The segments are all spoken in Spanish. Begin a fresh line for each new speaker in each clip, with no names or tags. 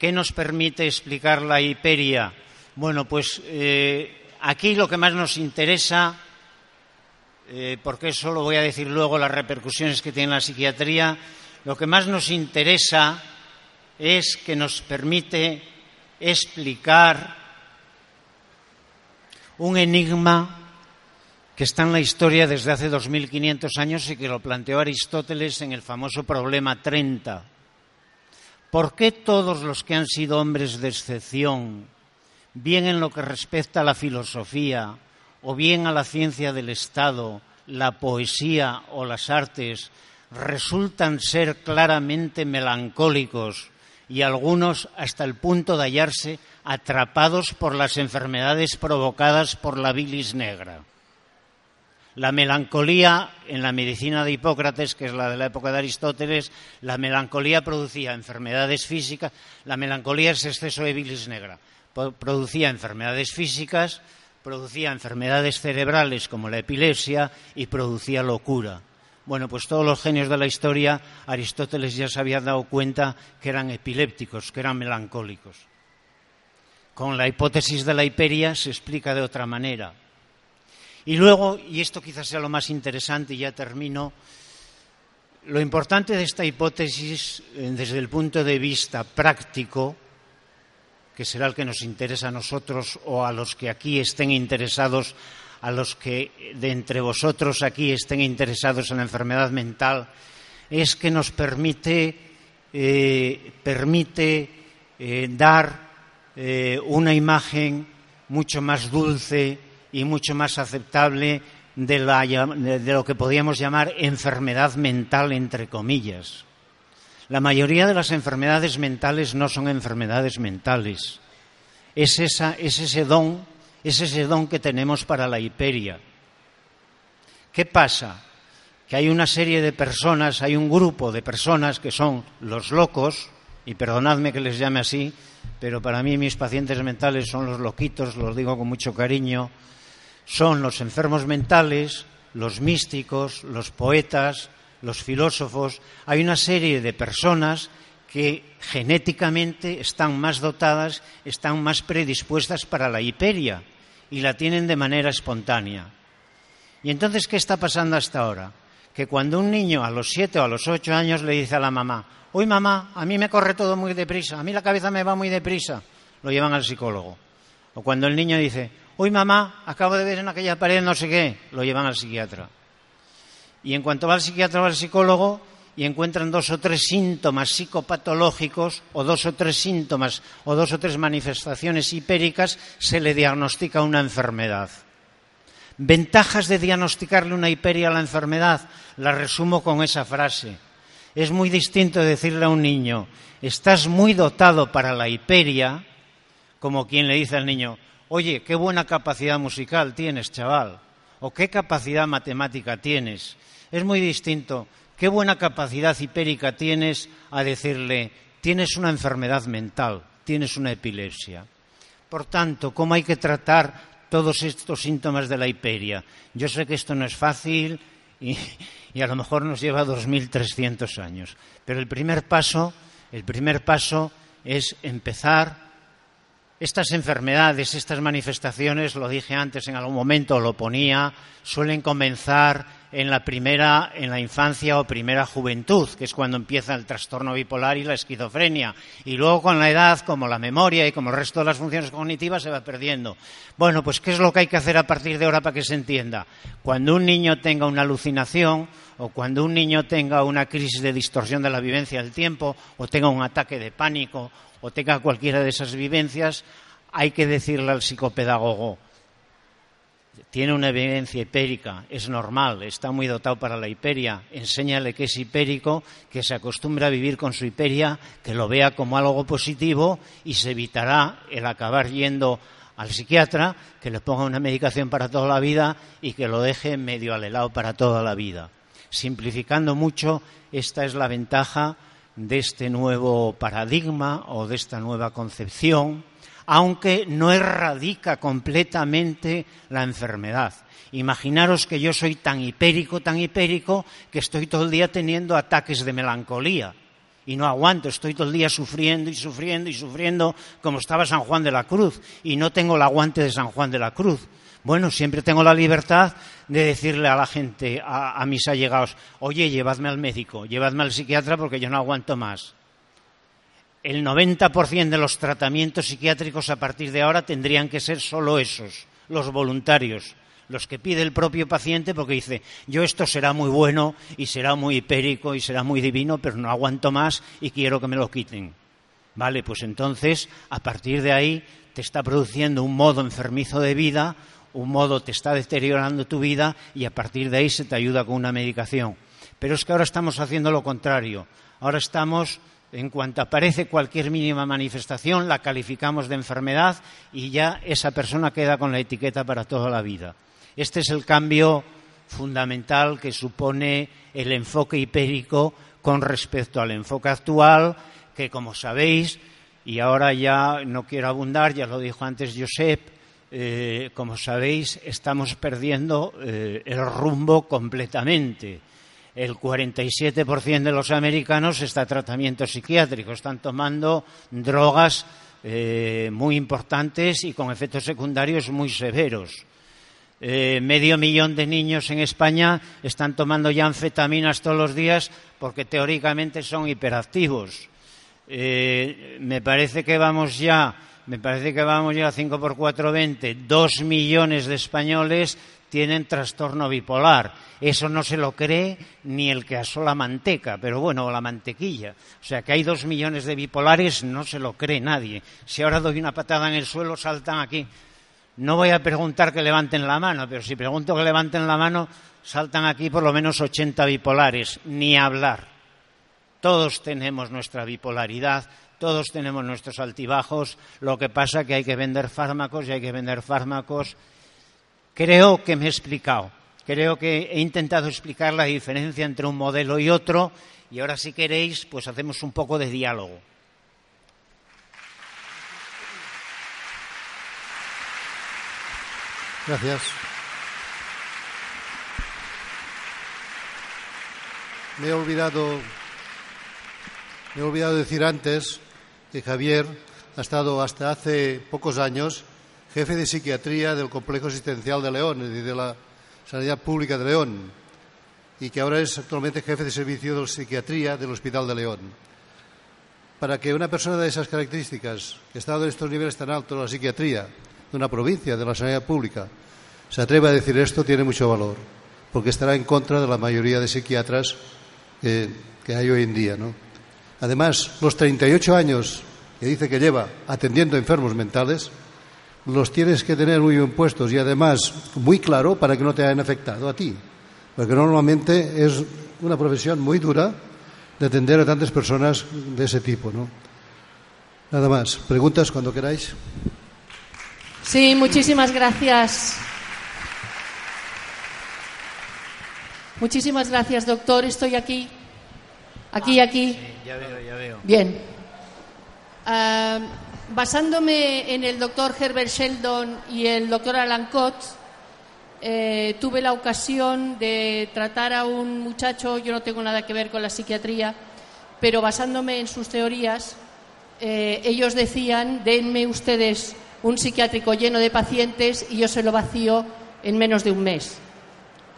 ¿qué nos permite explicar la hiperia? Bueno, pues eh, aquí lo que más nos interesa, eh, porque eso lo voy a decir luego, las repercusiones que tiene la psiquiatría, lo que más nos interesa es que nos permite explicar un enigma que está en la historia desde hace 2.500 años y que lo planteó Aristóteles en el famoso problema 30. ¿Por qué todos los que han sido hombres de excepción, bien en lo que respecta a la filosofía o bien a la ciencia del Estado, la poesía o las artes, resultan ser claramente melancólicos y algunos hasta el punto de hallarse atrapados por las enfermedades provocadas por la bilis negra? La melancolía, en la medicina de Hipócrates, que es la de la época de Aristóteles, la melancolía producía enfermedades físicas, la melancolía es exceso de bilis negra, producía enfermedades físicas, producía enfermedades cerebrales como la epilepsia y producía locura. Bueno, pues todos los genios de la historia, Aristóteles ya se había dado cuenta que eran epilépticos, que eran melancólicos. Con la hipótesis de la hiperia se explica de otra manera. Y luego, y esto quizás sea lo más interesante, y ya termino, lo importante de esta hipótesis eh, desde el punto de vista práctico, que será el que nos interesa a nosotros o a los que aquí estén interesados, a los que de entre vosotros aquí estén interesados en la enfermedad mental, es que nos permite, eh, permite eh, dar una imagen mucho más dulce, y mucho más aceptable de, lo que podríamos llamar enfermedad mental, entre comillas. La mayoría de las enfermedades mentales no son enfermedades mentales. Es, ese don, es ese don que tenemos para la hiperia. ¿Qué pasa? Que hay una serie de personas, hay un grupo de personas que son los locos, y perdonadme que les llame así, pero para mí mis pacientes mentales son los loquitos, los digo con mucho cariño, son los enfermos mentales, los místicos, los poetas, los filósofos. Hay una serie de personas que genéticamente están más dotadas, están más predispuestas para la hiperia y la tienen de manera espontánea. ¿Y entonces qué está pasando hasta ahora? Que cuando un niño a los siete o a los ocho años le dice a la mamá, uy mamá, a mí me corre todo muy deprisa, a mí la cabeza me va muy deprisa, lo llevan al psicólogo. O cuando el niño dice, Hoy mamá, acabo de ver en aquella pared no sé qué, lo llevan al psiquiatra. Y en cuanto va al psiquiatra o al psicólogo y encuentran dos o tres síntomas psicopatológicos o dos o tres síntomas o dos o tres manifestaciones hipéricas, se le diagnostica una enfermedad. Ventajas de diagnosticarle una hiperia a la enfermedad, la resumo con esa frase. Es muy distinto decirle a un niño, estás muy dotado para la hiperia, como quien le dice al niño, oye, qué buena capacidad musical tienes, chaval, o qué capacidad matemática tienes. Es muy distinto, qué buena capacidad hipérica tienes a decirle, tienes una enfermedad mental, tienes una epilepsia. Por tanto, ¿cómo hay que tratar todos estos síntomas de la hiperia? Yo sé que esto no es fácil y, y a lo mejor nos lleva 2.300 años, pero el primer paso, el primer paso es empezar estas enfermedades, estas manifestaciones, lo dije antes en algún momento, lo ponía, suelen comenzar en la primera, en la infancia o primera juventud, que es cuando empieza el trastorno bipolar y la esquizofrenia. Y luego con la edad, como la memoria y como el resto de las funciones cognitivas, se va perdiendo. Bueno, pues ¿qué es lo que hay que hacer a partir de ahora para que se entienda? Cuando un niño tenga una alucinación o cuando un niño tenga una crisis de distorsión de la vivencia del tiempo o tenga un ataque de pánico o tenga cualquiera de esas vivencias, hay que decirle al psicopedagogo, tiene una evidencia hipérica, es normal, está muy dotado para la hiperia, enséñale que es hipérico, que se acostumbre a vivir con su hiperia, que lo vea como algo positivo y se evitará el acabar yendo al psiquiatra, que le ponga una medicación para toda la vida y que lo deje medio alelado para toda la vida. Simplificando mucho, esta es la ventaja de este nuevo paradigma o de esta nueva concepción aunque no erradica completamente la enfermedad. Imaginaros que yo soy tan hipérico, tan hipérico, que estoy todo el día teniendo ataques de melancolía y no aguanto, estoy todo el día sufriendo y sufriendo y sufriendo como estaba San Juan de la Cruz y no tengo el aguante de San Juan de la Cruz. Bueno, siempre tengo la libertad de decirle a la gente, a, mis allegados, oye, llevadme al médico, llevadme al psiquiatra porque yo no aguanto más el 90% de los tratamientos psiquiátricos a partir de ahora tendrían que ser solo esos, los voluntarios, los que pide el propio paciente porque dice, yo esto será muy bueno y será muy hipérico y será muy divino, pero no aguanto más y quiero que me lo quiten. Vale, pues entonces, a partir de ahí, te está produciendo un modo enfermizo de vida, un modo te está deteriorando tu vida y a partir de ahí se te ayuda con una medicación. Pero es que ahora estamos haciendo lo contrario. Ahora estamos en cuanto aparece cualquier mínima manifestación, la calificamos de enfermedad y ya esa persona queda con la etiqueta para toda la vida. Este es el cambio fundamental que supone el enfoque hipérico con respecto al enfoque actual, que como sabéis, y ahora ya no quiero abundar, ya lo dijo antes Josep, eh, como sabéis, estamos perdiendo eh, el rumbo completamente el 47% de los americanos está en tratamiento psiquiátrico, están tomando drogas eh, muy importantes y con efectos secundarios muy severos. Medio millón de niños en España están tomando ya anfetaminas todos los días porque teóricamente son hiperactivos. Me parece que vamos ya, me parece que vamos ya a 5 por 4, 20, dos millones de españoles tienen trastorno bipolar. Eso no se lo cree ni el que asó la manteca, pero bueno, la mantequilla. O sea, que hay dos millones de bipolares, no se lo cree nadie. Si ahora doy una patada en el suelo, saltan aquí. No voy a preguntar que levanten la mano, pero si pregunto que levanten la mano, saltan aquí por lo menos 80 bipolares, ni hablar. Todos tenemos nuestra bipolaridad, todos tenemos nuestros altibajos, lo que pasa es que hay que vender fármacos y hay que vender fármacos Creo que me he explicado. Creo que he intentado explicar la diferencia entre un modelo y otro y ahora si queréis, pues hacemos un poco de diálogo.
Gracias. Me he olvidado me he olvidado decir antes que Javier ha estado hasta hace pocos años jefe de psiquiatría del Complejo Asistencial de León, y de la Sanidad Pública de León, y que ahora es actualmente jefe de servicio de psiquiatría del Hospital de León. Para que una persona de esas características, que ha estado en estos niveles tan altos de la psiquiatría, de una provincia, de la sanidad pública, se atreva a decir esto, tiene mucho valor, porque estará en contra de la mayoría de psiquiatras que, que hay hoy en día. ¿no? Además, los 38 años que dice que lleva atendiendo enfermos mentales, los tienes que tener muy bien puestos y además muy claro para que no te hayan afectado a ti. Porque normalmente es una profesión muy dura de atender a tantas personas de ese tipo, ¿no? Nada más. Preguntas cuando queráis.
Sí, muchísimas gracias. Muchísimas gracias, doctor. Estoy aquí. Aquí, aquí.
ya veo, ya veo.
Bien. Ah, basándome en el doctor Herbert Sheldon y el doctor Alan Coates, eh, tuve la ocasión de tratar a un muchacho, yo no tengo nada que ver con la psiquiatría, pero basándome en sus teorías, eh, ellos decían, denme ustedes un psiquiátrico lleno de pacientes y yo se lo vacío en menos de un mes.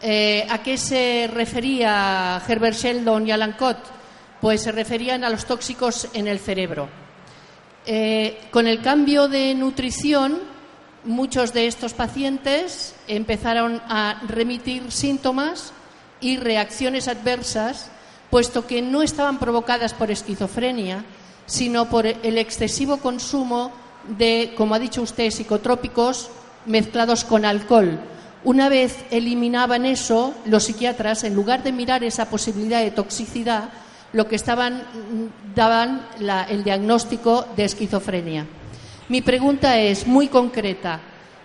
Eh, ¿A qué se refería Herbert Sheldon y Alan Coates? Pues se referían a los tóxicos en el cerebro. Eh, con el cambio de nutrición, muchos de estos pacientes empezaron a remitir síntomas y reacciones adversas, puesto que no estaban provocadas por esquizofrenia, sino por el excesivo consumo de, como ha dicho usted, psicotrópicos mezclados con alcohol, Una vez eliminaban eso, los psiquiatras, en lugar de mirar esa posibilidad de toxicidad, lo que daban el diagnóstico de esquizofrenia. Mi pregunta es muy concreta.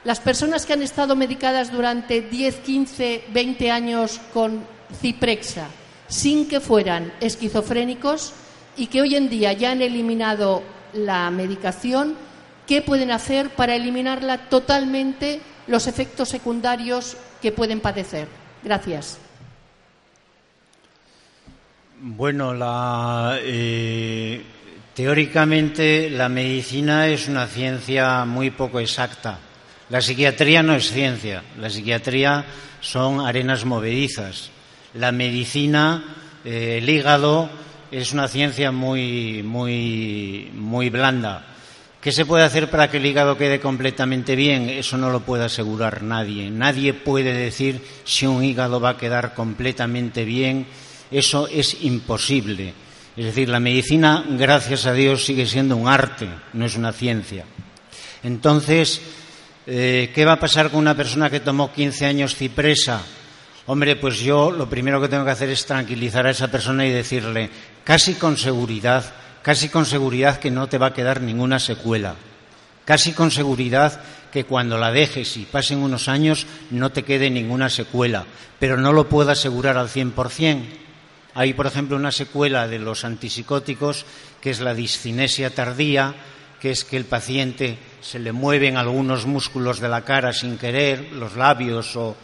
Las personas que han estado medicadas durante 10, 15, 20 años con ciprexa, sin que fueran esquizofrénicos y que hoy en día ya han eliminado la medicación, ¿qué pueden hacer para eliminarla totalmente los efectos secundarios que pueden padecer. Gracias.
Bueno, eh, teóricamente la medicina es una ciencia muy poco exacta. La psiquiatría no es ciencia, la psiquiatría son arenas movedizas. La medicina, eh, el hígado, es una ciencia muy, muy, muy blanda. ¿Qué se puede hacer para que el hígado quede completamente bien? Eso no lo puede asegurar nadie. Nadie puede decir si un hígado va a quedar completamente bien. Eso es imposible. Es decir, la medicina, gracias a Dios, sigue siendo un arte, no es una ciencia. Entonces, eh, ¿qué va a pasar con una persona que tomó 15 años cipresa? Hombre, pues yo lo primero que tengo que hacer es tranquilizar a esa persona y decirle, casi con seguridad, casi con seguridad que no te va a quedar ninguna secuela, casi con seguridad que cuando la dejes y pasen unos años no te quede ninguna secuela, pero no lo puedo asegurar al 100%. Hay, por ejemplo, una secuela de los antipsicóticos que es la discinesia tardía, que es que el paciente se le mueven algunos músculos de la cara sin querer, los labios o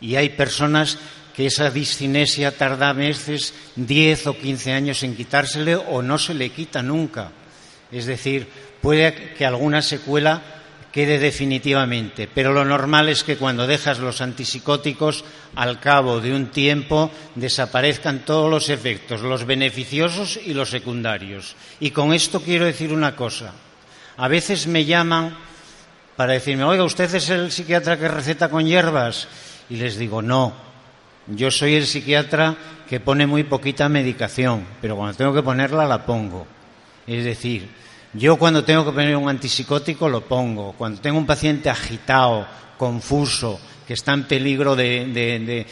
y hay personas que esa discinesia tarda meses, 10 o 15 años en quitársele o no se le quita nunca. Es decir, puede que alguna secuela quede definitivamente, pero lo normal es que cuando dejas los antipsicóticos, al cabo de un tiempo, desaparezcan todos los efectos, los beneficiosos y los secundarios. Y con esto quiero decir una cosa. A veces me llaman para decirme, oiga, ¿usted es el psiquiatra que receta con hierbas? Y les digo, no, yo soy el psiquiatra que pone muy poquita medicación, pero cuando tengo que ponerla la pongo. Es decir, yo cuando tengo que poner un antipsicótico lo pongo. Cuando tengo un paciente agitado, confuso, que está en peligro de,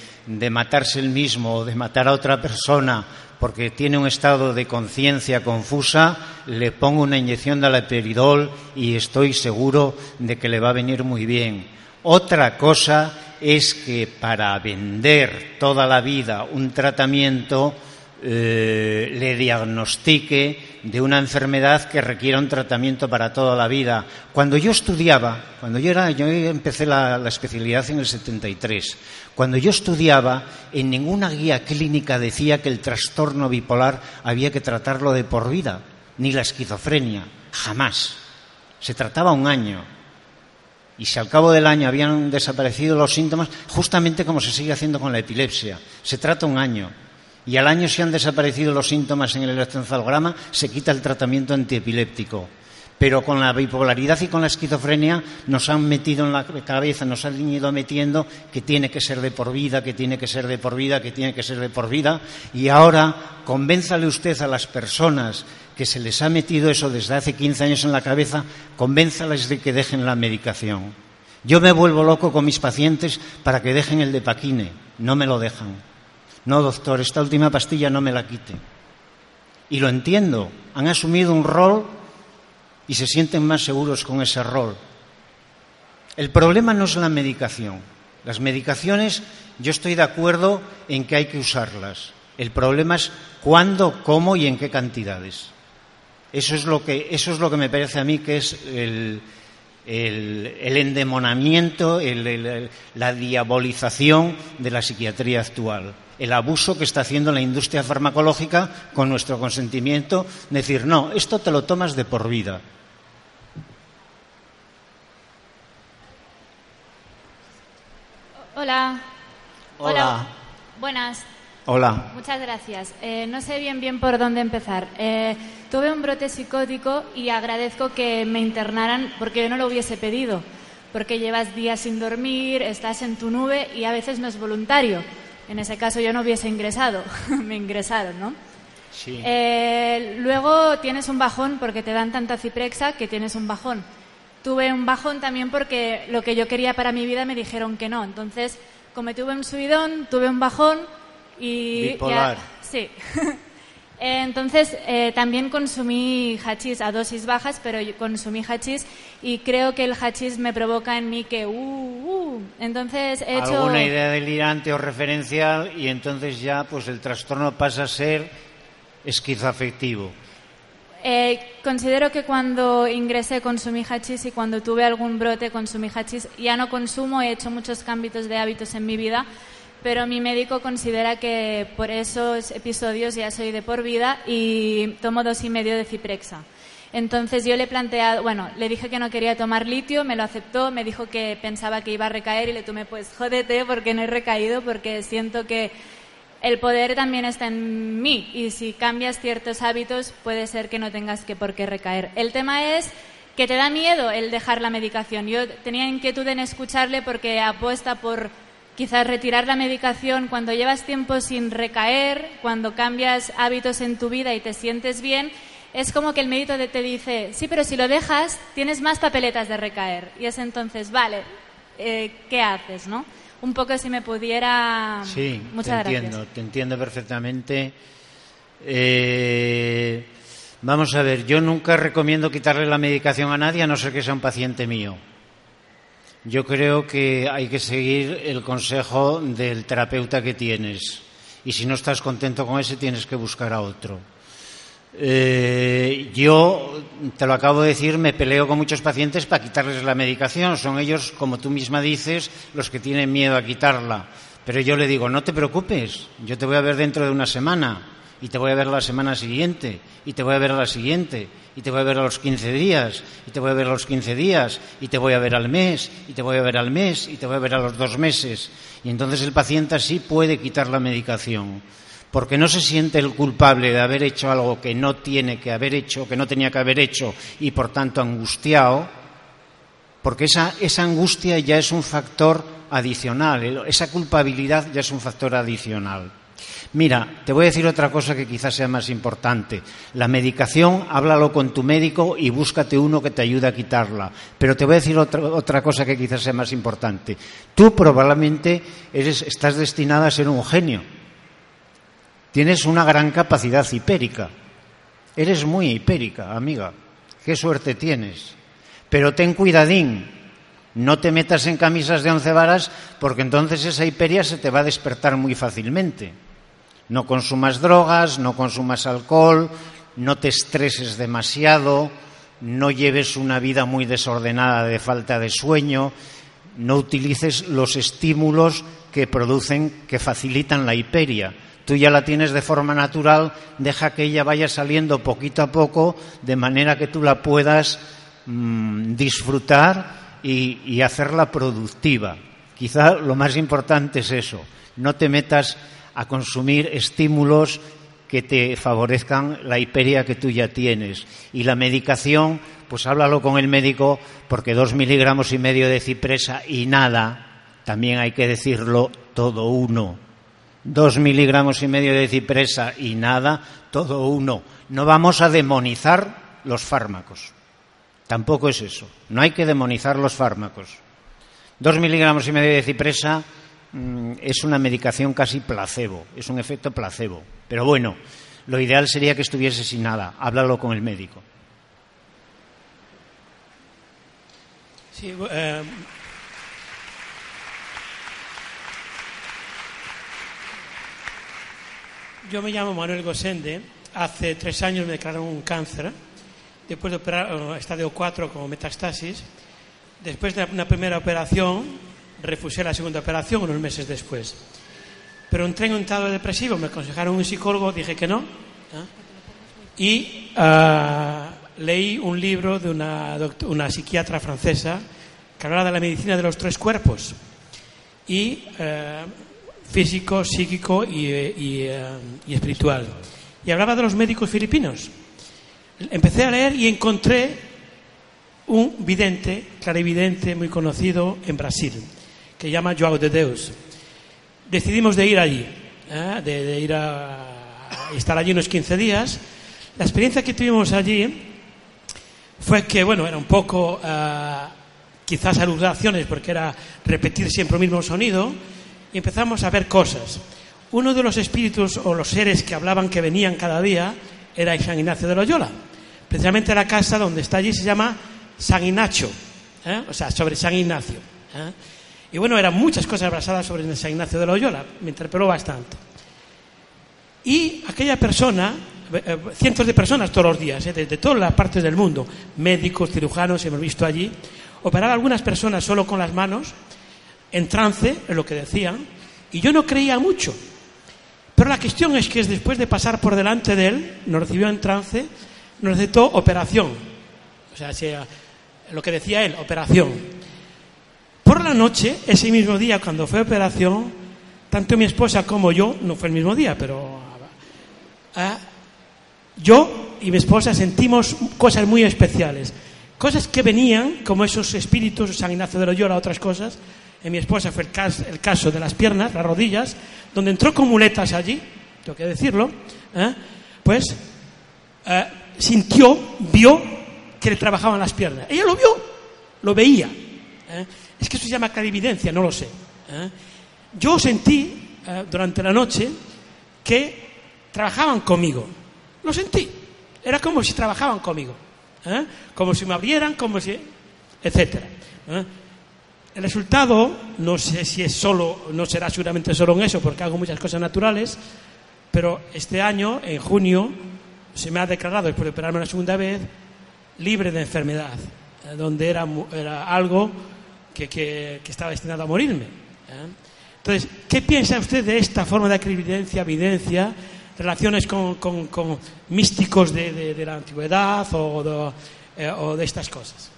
matarse él mismo o de matar a otra persona porque tiene un estado de conciencia confusa, le pongo una inyección de aleperidol y estoy seguro de que le va a venir muy bien. Otra cosa es que para vender toda la vida un tratamiento eh, le diagnostique de una enfermedad que requiera un tratamiento para toda la vida. Cuando yo estudiaba, cuando yo era, yo empecé la, la especialidad en el 73. Cuando yo estudiaba, en ninguna guía clínica decía que el trastorno bipolar había que tratarlo de por vida, ni la esquizofrenia, jamás. Se trataba un año y si al cabo del año habían desaparecido los síntomas, justamente como se sigue haciendo con la epilepsia, se trata un año. Y al año si han desaparecido los síntomas en el electroencefalograma, se quita el tratamiento antiepiléptico. Pero con la bipolaridad y con la esquizofrenia nos han metido en la cabeza, nos han ido metiendo que tiene que ser de por vida, que tiene que ser de por vida, que tiene que ser de por vida. Y ahora convénzale usted a las personas que se les ha metido eso desde hace 15 años en la cabeza, convénzales de que dejen la medicación. Yo me vuelvo loco con mis pacientes para que dejen el de paquine, no me lo dejan. No, doctor, esta última pastilla no me la quite. Y lo entiendo, han asumido un rol y se sienten más seguros con ese rol. El problema no es la medicación. Las medicaciones, yo estoy de acuerdo en que hay que usarlas. El problema es cuándo, cómo y en qué cantidades. Eso es lo que, eso es lo que me parece a mí que es el, endemonamiento, la diabolización de la psiquiatría actual. El abuso que está haciendo la industria farmacológica con nuestro consentimiento, decir, no, esto te lo tomas de por vida.
Hola.
Hola.
Buenas.
Hola.
Muchas gracias. Eh, no sé bien bien por dónde empezar. Eh, tuve un brote psicótico y agradezco que me internaran porque yo no lo hubiese pedido. Porque llevas días sin dormir, estás en tu nube y a veces no es voluntario. En ese caso yo no hubiese ingresado, me ingresaron, ¿no?
Sí.
Eh, luego tienes un bajón porque te dan tanta ciprexa que tienes un bajón. tuve un bajón también porque lo que yo quería para mi vida me dijeron que no. Entonces, como tuve un subidón, tuve un bajón y...
Bipolar.
sí. Entonces, eh, también consumí hachís a dosis bajas, pero consumí hachís y creo que el hachís me provoca en mí que, uh, uh. Entonces, he hecho...
Alguna idea delirante o referencial y entonces ya pues el trastorno pasa a ser esquizoafectivo.
Eh, considero que cuando ingresé consumí hachís y cuando tuve algún brote consumí hachís. Ya no consumo, he hecho muchos cambios de hábitos en mi vida, pero mi médico considera que por esos episodios ya soy de por vida y tomo dos y medio de ciprexa. Entonces yo le he planteado, bueno, le dije que no quería tomar litio, me lo aceptó, me dijo que pensaba que iba a recaer y le tomé pues jódete porque no he recaído, porque siento que el poder también está en mí y si cambias ciertos hábitos puede ser que no tengas que por qué recaer. El tema es que te da miedo el dejar la medicación. Yo tenía inquietud en escucharle porque apuesta por quizás retirar la medicación cuando llevas tiempo sin recaer, cuando cambias hábitos en tu vida y te sientes bien. Es como que el médico te dice, sí, pero si lo dejas, tienes más papeletas de recaer. Y es entonces, vale, eh, ¿qué haces, no? un poco si me pudiera.
Sí, Muchas te entiendo, te entiendo perfectamente. Eh, vamos a ver, yo nunca recomiendo quitarle la medicación a nadie a no ser que sea un paciente mío. Yo creo que hay que seguir el consejo del terapeuta que tienes. Y si no estás contento con ese, tienes que buscar a otro. Eh, yo, te lo acabo de decir, me peleo con muchos pacientes para quitarles la medicación. Son ellos, como tú misma dices, los que tienen miedo a quitarla. Pero yo le digo, no te preocupes, yo te voy a ver dentro de una semana, y te voy a ver la semana siguiente, y te voy a ver la siguiente, y te voy a ver a los 15 días, y te voy a ver a los 15 días, y te voy a ver al mes, y te voy a ver al mes, y te voy a ver a los dos meses. Y entonces el paciente así puede quitar la medicación porque no se siente el culpable de haber hecho algo que no tiene que haber hecho, que no tenía que haber hecho y por tanto angustiado, porque esa, esa angustia ya es un factor adicional, esa culpabilidad ya es un factor adicional. Mira, te voy a decir otra cosa que quizás sea más importante. La medicación, háblalo con tu médico y búscate uno que te ayude a quitarla. Pero te voy a decir otra, otra cosa que quizás sea más importante. Tú probablemente eres, estás destinada a ser un genio Tienes una gran capacidad hipérica. Eres muy hipérica, amiga. Qué suerte tienes. Pero ten cuidadín. No te metas en camisas de once varas porque entonces esa hiperia se te va a despertar muy fácilmente. No consumas drogas, no consumas alcohol, no te estreses demasiado, no lleves una vida muy desordenada de falta de sueño, no utilices los estímulos que producen, que facilitan la hiperia tú ya la tienes de forma natural, deja que ella vaya saliendo poquito a poco, de manera que tú la puedas mm, disfrutar y, hacerla productiva. Quizá lo más importante es eso, no te metas a consumir estímulos que te favorezcan la hiperia que tú ya tienes. Y la medicación, pues háblalo con el médico, porque dos miligramos y medio de cipresa y nada, también hay que decirlo, todo uno dos miligramos y medio de cipresa y nada, todo uno. No vamos a demonizar los fármacos. Tampoco es eso. No hay que demonizar los fármacos. Dos miligramos y medio de cipresa mm, es una medicación casi placebo, es un efecto placebo. Pero bueno, lo ideal sería que estuviese sin nada. Háblalo con el médico.
Sí, eh, Yo me llamo Manuel Gosende. Hace tres años me declararon un cáncer. Después de operar, eh, estadio 4 con metastasis. Después de una primera operación, refusé la segunda operación unos meses después. Pero entré en un estado depresivo. Me aconsejaron un psicólogo, dije que no. ¿ah? Y ah, leí un libro de una, una, psiquiatra francesa que hablaba de la medicina de los tres cuerpos. Y eh, físico, psíquico eh, y, espiritual. Y hablaba de los médicos filipinos. Empecé a leer y encontré un vidente, clarividente, muy conocido en Brasil, que se llama Joao de Deus. Decidimos de ir allí, ¿eh? de, ir a, estar allí unos 15 días. La experiencia que tuvimos allí fue que, bueno, era un poco eh, quizás aludaciones porque era repetir siempre el mismo sonido y empezamos a ver cosas. Uno de los espíritus o los seres que hablaban que venían cada día era San Ignacio de Loyola. Precisamente la casa donde está allí se llama San Ignacio, ¿eh? o sea, sobre San Ignacio. ¿eh? Y bueno, eran muchas cosas basadas sobre San Ignacio de Loyola, me interpeló bastante. Y aquella persona, eh, cientos de personas todos los días, de, todas las partes del mundo, médicos, cirujanos, hemos visto allí, operaba a algunas personas solo con las manos, en trance, en lo que decían, y yo no creía mucho. Pero la cuestión es que después de pasar por delante de él, nos recibió en trance, nos recetó operación. O sea, lo que decía él, operación. Por la noche, ese mismo día, cuando fue operación, tanto mi esposa como yo, no fue el mismo día, pero ah, yo y mi esposa sentimos cosas muy especiales. Cosas que venían, como esos espíritus, San Ignacio de Loyola, otras cosas. En mi esposa fue el caso, de las piernas, las rodillas, donde entró con muletas allí, tengo que decirlo, ¿eh? pues eh, sintió, vio que le trabajaban las piernas. Ella lo vio, lo veía. ¿eh? Es que eso se llama clarividencia, no lo sé. Yo sentí durante la noche que trabajaban conmigo. Lo sentí. Era como si trabajaban conmigo. Como si me abrieran, como si. etcétera. El resultado, no sé si es solo, no será seguramente solo en eso, porque hago muchas cosas naturales, pero este año, en junio, se me ha declarado, después de operarme la segunda vez, libre de enfermedad, eh, donde era, era algo que, que, estaba destinado a morirme. ¿eh? Entonces, ¿qué piensa usted de esta forma de evidencia, evidencia, relaciones con, con, místicos de, de, la antigüedad o de, eh, o de estas cosas?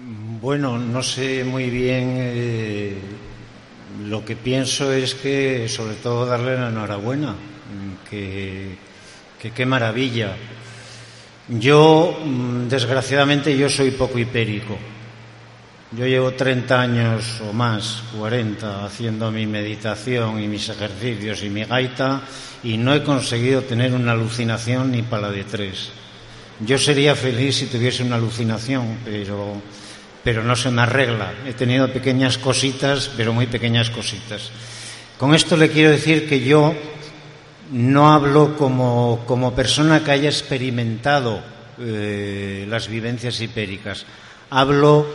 Bueno, no sé muy bien. Eh, lo que pienso es que, sobre todo, darle la enhorabuena. Que, qué maravilla. Yo, mm, desgraciadamente, yo soy poco hipérico. Yo llevo 30 años o más, 40, haciendo mi meditación y mis ejercicios y mi gaita y no he conseguido tener una alucinación ni para la de tres. Yo sería feliz si tuviese una alucinación, pero pero no se me arregla. He tenido pequeñas cositas, pero muy pequeñas cositas. Con esto le quiero decir que yo no hablo como, como persona que haya experimentado eh, las vivencias hipéricas. Hablo,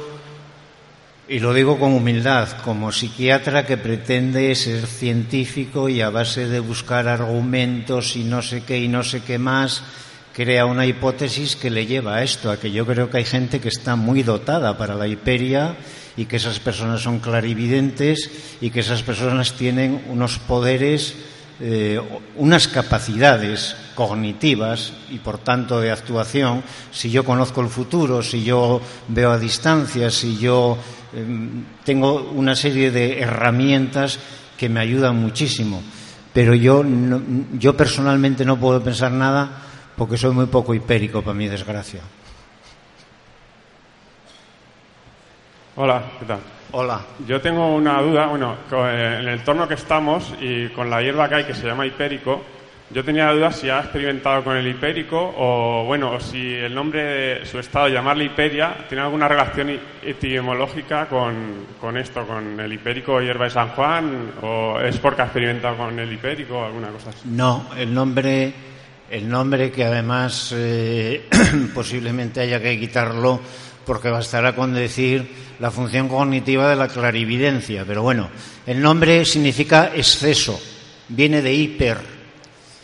y lo digo con humildad, como psiquiatra que pretende ser científico y a base de buscar argumentos y no sé qué y no sé qué más, crea una hipótesis que le lleva a esto, a que yo creo que hay gente que está muy dotada para la hiperia y que esas personas son clarividentes y que esas personas tienen unos poderes, eh, unas capacidades cognitivas y por tanto de actuación. Si yo conozco el futuro, si yo veo a distancia, si yo em, tengo una serie de herramientas que me ayudan muchísimo. Pero yo, yo personalmente no puedo pensar nada porque soy muy poco hipérico, para mi desgracia.
Hola, ¿qué tal?
Hola.
Yo tengo una duda, bueno, eh, en el entorno que estamos y con la hierba que hay que se llama hipérico, yo tenía la duda si ha experimentado con el hipérico o, bueno, o si el nombre de su estado, llamarle hiperia, tiene alguna relación etimológica con, con esto, con el hipérico hierba de San Juan, o es porque ha experimentado con el hipérico o alguna cosa así.
No, el nombre el nombre que además eh, posiblemente haya que quitarlo porque bastará con decir la función cognitiva de la clarividencia. Pero bueno, el nombre significa exceso, viene de hiper,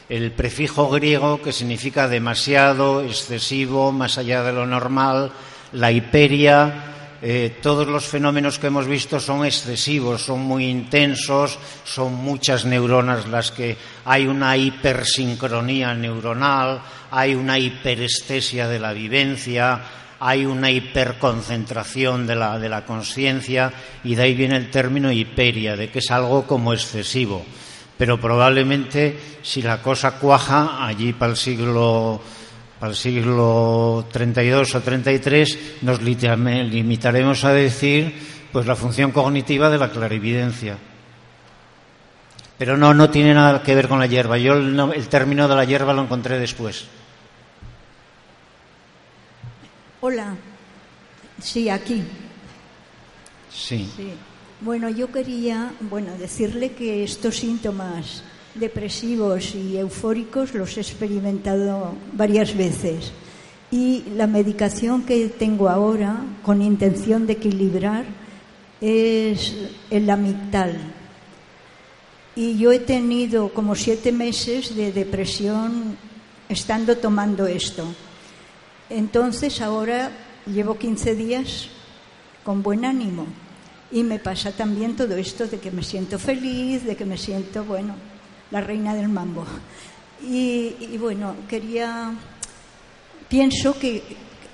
el prefijo griego que significa demasiado, excesivo, más allá de lo normal, la hiperia eh, todos los fenómenos que hemos visto son excesivos, son muy intensos, son muchas neuronas las que hay una hipersincronía neuronal, hay una hiperestesia de la vivencia, hay una hiperconcentración de la, de la conciencia y de ahí viene el término hiperia, de que es algo como excesivo. Pero probablemente si la cosa cuaja allí para el siglo para el siglo 32 o 33 nos limitaremos a decir pues la función cognitiva de la clarividencia. Pero no, no tiene nada que ver con la hierba. Yo el, término de la hierba lo encontré después.
Hola. Sí, aquí.
Sí.
Sí. Bueno, yo quería, bueno, decirle que estos síntomas depresivos y eufóricos los he experimentado varias veces. Y la medicación que tengo ahora, con intención de equilibrar, es el amictal. Y yo he tenido como siete meses de depresión estando tomando esto. Entonces ahora llevo 15 días con buen ánimo. Y me pasa también todo esto de que me siento feliz, de que me siento, bueno, la reina del mambo. Y, bueno, quería, pienso que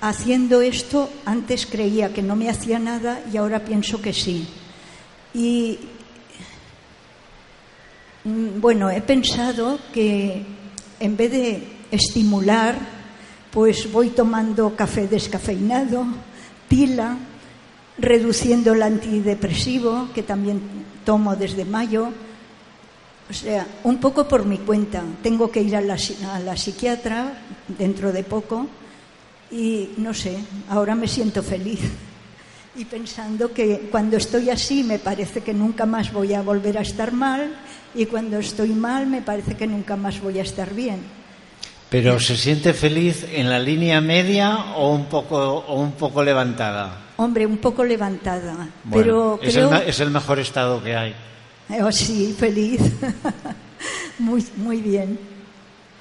haciendo esto antes creía que no me hacía nada y ahora pienso que sí. Y mm, bueno, he pensado que en vez de estimular, pues voy tomando café descafeinado, tila, reduciendo el antidepresivo, que también tomo desde mayo. O sea, un poco por mi cuenta. Tengo que ir a la, a la psiquiatra dentro de poco y no sé, ahora me siento feliz. Y pensando que cuando estoy así me parece que nunca más voy a volver a estar mal y cuando estoy mal me parece que nunca más voy a estar bien.
Pero ¿se siente feliz en la línea media o un poco, o un poco levantada?
Hombre, un poco levantada.
Bueno,
pero
es,
creo...
el, me- es el mejor estado que hay.
Oh, sí, feliz. muy, muy bien.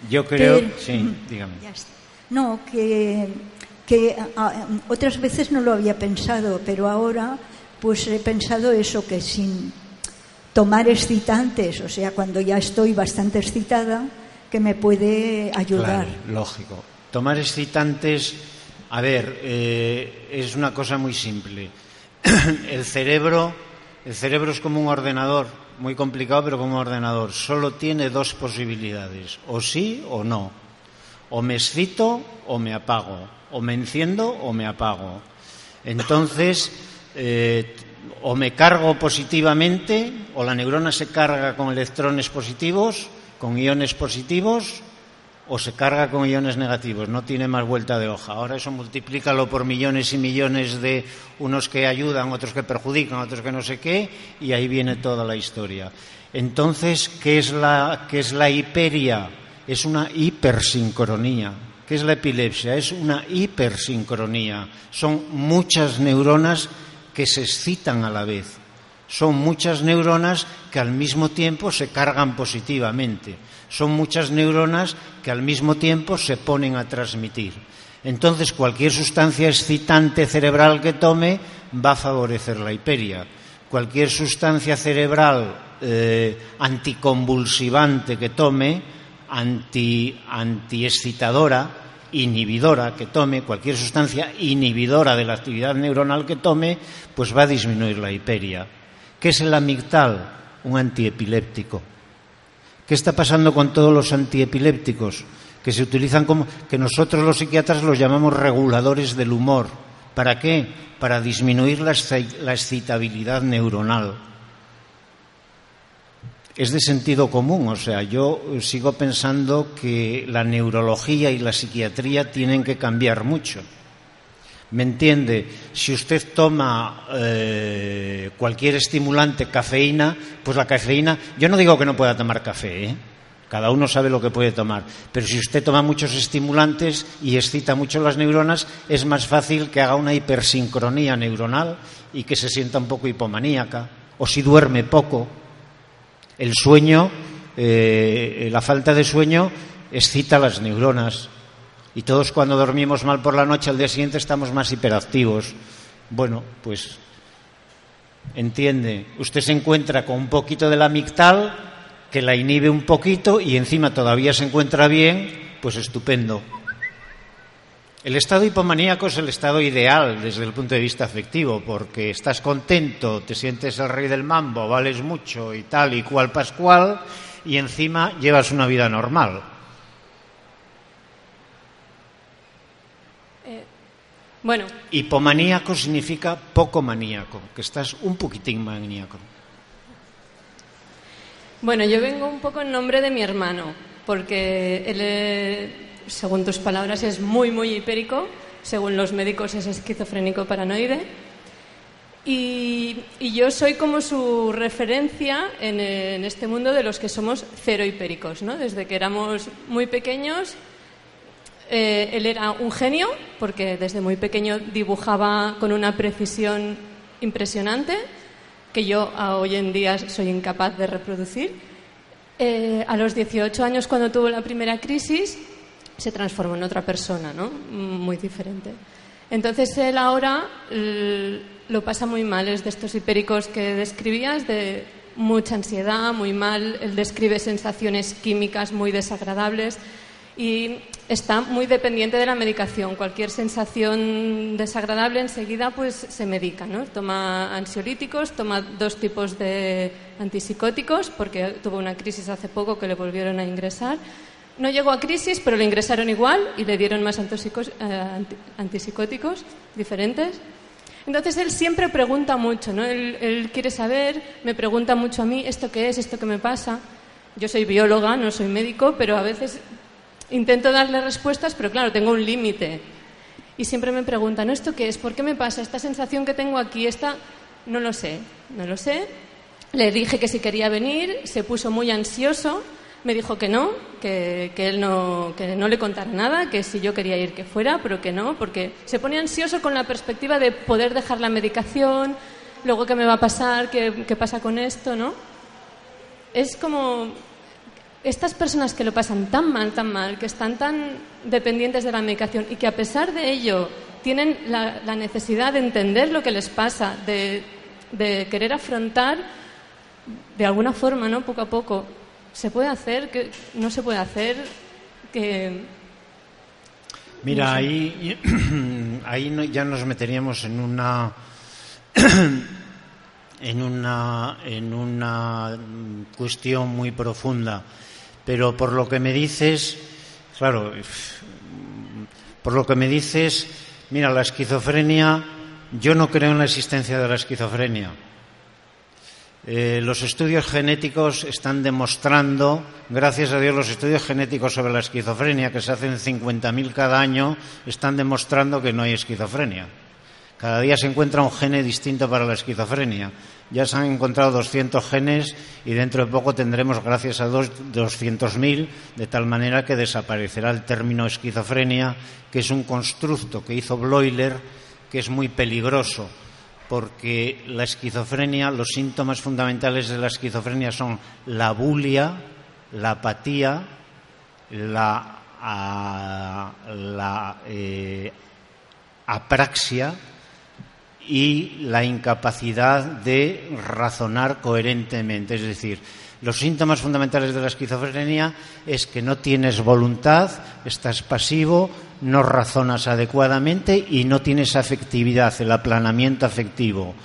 Yo creo, sí, dígame.
Ya está. No, que, que ah, otras veces no lo había pensado, pero ahora pues he pensado eso, que sin tomar excitantes, o sea, cuando ya estoy bastante excitada, que me puede ayudar.
Claro, lógico. Tomar excitantes, a ver, eh, es una cosa muy simple. el cerebro, el cerebro es como un ordenador, muy complicado, pero como un ordenador. Solo tiene dos posibilidades, o sí o no. O me excito o me apago. O me enciendo o me apago. Entonces, eh, o me cargo positivamente, o la neurona se carga con electrones positivos, con iones positivos, o se carga con iones negativos. No tiene más vuelta de hoja. Ahora eso multiplícalo por millones y millones de unos que ayudan, otros que perjudican, otros que no sé qué, y ahí viene toda la historia. Entonces, ¿qué es la, qué es la hiperia? Es una hipersincronía. ¿Qué es la epilepsia? Es una hipersincronía. Son muchas neuronas que se excitan a la vez. Son muchas neuronas que al mismo tiempo se cargan positivamente. Son muchas neuronas que al mismo tiempo se ponen a transmitir. Entonces, cualquier sustancia excitante cerebral que tome va a favorecer la hiperia. Cualquier sustancia cerebral eh, anticonvulsivante que tome, anti, antiexcitadora, inhibidora que tome, cualquier sustancia inhibidora de la actividad neuronal que tome, pues va a disminuir la hiperia. ¿Qué es el amigdal? Un antiepiléptico. ¿Qué está pasando con todos los antiepilépticos? Que se utilizan como que nosotros los psiquiatras los llamamos reguladores del humor. ¿Para qué? Para disminuir la, exci- la excitabilidad neuronal. Es de sentido común, o sea, yo sigo pensando que la neurología y la psiquiatría tienen que cambiar mucho. ¿Me entiende? Si usted toma eh, cualquier estimulante, cafeína, pues la cafeína, yo no digo que no pueda tomar café, ¿eh? cada uno sabe lo que puede tomar, pero si usted toma muchos estimulantes y excita mucho las neuronas, es más fácil que haga una hipersincronía neuronal y que se sienta un poco hipomaníaca, o si duerme poco. El sueño, eh, la falta de sueño excita las neuronas. Y todos cuando dormimos mal por la noche, al día siguiente estamos más hiperactivos. Bueno, pues entiende, usted se encuentra con un poquito de la amigdal que la inhibe un poquito y encima todavía se encuentra bien, pues estupendo. El estado hipomaníaco es el estado ideal desde el punto de vista afectivo, porque estás contento, te sientes el rey del mambo, vales mucho y tal y cual pascual, y encima llevas una vida normal.
Bueno,
Hipomaníaco significa poco maníaco, que estás un poquitín maníaco.
bueno, yo vengo un poco en nombre de mi hermano, porque él, eh, según tus palabras, es muy, muy hipérico, según los médicos es esquizofrénico paranoide. Y, yo soy como su referencia en, este mundo de los que somos cero hipéricos. ¿no? Desde que éramos muy pequeños, eh, él era un genio, porque desde muy pequeño dibujaba con una precisión impresionante, que yo hoy en día soy incapaz de reproducir. Eh, a los 18 años, cuando tuvo la primera crisis, se transformó en otra persona, ¿no? Muy diferente. Entonces él ahora lo pasa muy mal, es de estos hipéricos que describías, de mucha ansiedad, muy mal, él describe sensaciones químicas muy desagradables y está muy dependiente de la medicación. Cualquier sensación desagradable enseguida pues se medica, ¿no? Toma ansiolíticos, toma dos tipos de antipsicóticos porque tuvo una crisis hace poco que le volvieron a ingresar no llegó a crisis, pero le ingresaron igual y le dieron más eh, antipsicóticos diferentes. Entonces él siempre pregunta mucho, ¿no? Él, quiere saber, me pregunta mucho a mí, ¿esto qué es? ¿Esto qué me pasa? Yo soy bióloga, no soy médico, pero a veces intento darle respuestas, pero claro, tengo un límite. Y siempre me pregunta, ¿no? ¿Esto qué es? ¿Por qué me pasa? Esta sensación que tengo aquí, esta, no lo sé, no lo sé. Le dije que si quería venir, se puso muy ansioso me dijo que no, que, él no, que no le contara nada, que si yo quería ir que fuera, pero que no, porque se pone ansioso con la perspectiva de poder dejar la medicación, luego qué me va a pasar, qué, pasa con esto, ¿no? Es como estas personas que lo pasan tan mal, tan mal, que están tan dependientes de la medicación y que a pesar de ello tienen la, necesidad de entender lo que les pasa, de, de, querer afrontar de alguna forma, ¿no? Poco a poco se puede hacer, que no se puede hacer, que...
Mira, ahí, ahí ya nos meteríamos en una... en una, en una cuestión muy profunda. Pero por lo que me dices, claro, por lo que me dices, mira, la esquizofrenia, yo no creo en la existencia de la esquizofrenia. Eh, los estudios genéticos están demostrando, gracias a Dios, los estudios genéticos sobre la esquizofrenia, que se hacen 50.000 cada año, están demostrando que no hay esquizofrenia. Cada día se encuentra un gene distinto para la esquizofrenia. Ya se han encontrado 200 genes y dentro de poco tendremos, gracias a 200.000, de tal manera que desaparecerá el término esquizofrenia, que es un constructo que hizo Bloiler, que es muy peligroso porque la esquizofrenia, los síntomas fundamentales de la esquizofrenia son la bulia, la apatía, la, eh, apraxia y la incapacidad de razonar coherentemente. Es decir, los síntomas fundamentales de la esquizofrenia es que no tienes voluntad, estás pasivo, no razonas adecuadamente y no tienes afectividad, el aplanamiento afectivo.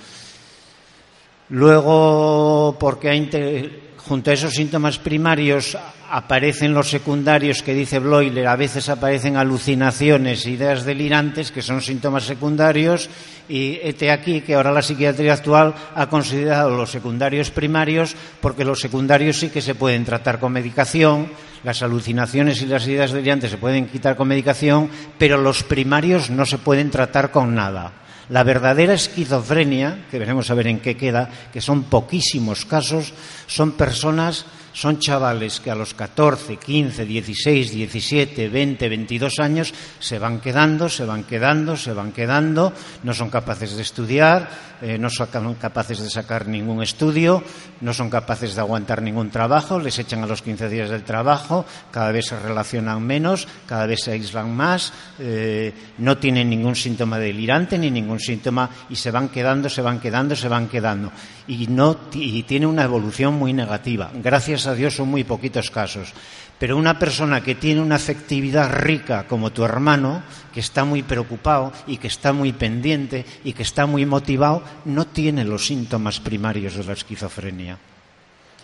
Luego, porque hay junto a esos síntomas primarios aparecen los secundarios que dice Bloiler, a veces aparecen alucinaciones, ideas delirantes, que son síntomas secundarios, y este aquí que ahora la psiquiatría actual ha considerado los secundarios primarios, porque los secundarios sí que se pueden tratar con medicación, las alucinaciones y las ideas delirantes se pueden quitar con medicación, pero los primarios no se pueden tratar con nada. La verdadera esquizofrenia, que veremos a ver en qué queda, que son poquísimos casos, son personas son chavales que a los 14, 15, 16, 17, 20, 22 años se van quedando, se van quedando, se van quedando, no son capaces de estudiar, eh, no son capaces de sacar ningún estudio, no son capaces de aguantar ningún trabajo, les echan a los 15 días del trabajo, cada vez se relacionan menos, cada vez se aíslan más, eh, no tienen ningún síntoma delirante ni ningún síntoma y se van quedando, se van quedando, se van quedando. Y, no, y tiene una evolución muy negativa. Gracias a Dios son muy poquitos casos. Pero una persona que tiene una afectividad rica como tu hermano, que está muy preocupado y que está muy pendiente y que está muy motivado, no tiene los síntomas primarios de la esquizofrenia.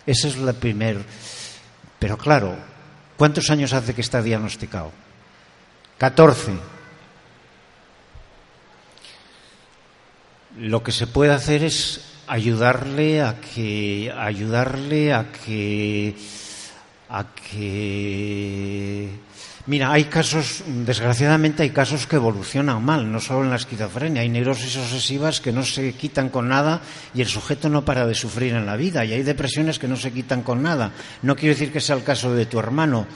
Ese es el primer. Pero claro, ¿cuántos años hace que está diagnosticado? 14. Lo que se puede hacer es ayudarle a que ayudarle a que a que Mira, hay casos, desgraciadamente hay casos que evolucionan mal, no solo en la esquizofrenia, hay neurosis obsesivas que no se quitan con nada y el sujeto no para de sufrir en la vida, y hay depresiones que no se quitan con nada. No quiero decir que sea el caso de tu hermano,